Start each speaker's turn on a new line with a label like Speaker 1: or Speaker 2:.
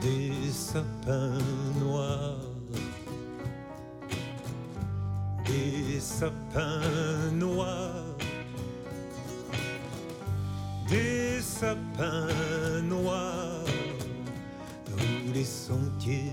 Speaker 1: des sapins noirs, des sapins noirs, des sapins noirs, où les sentiers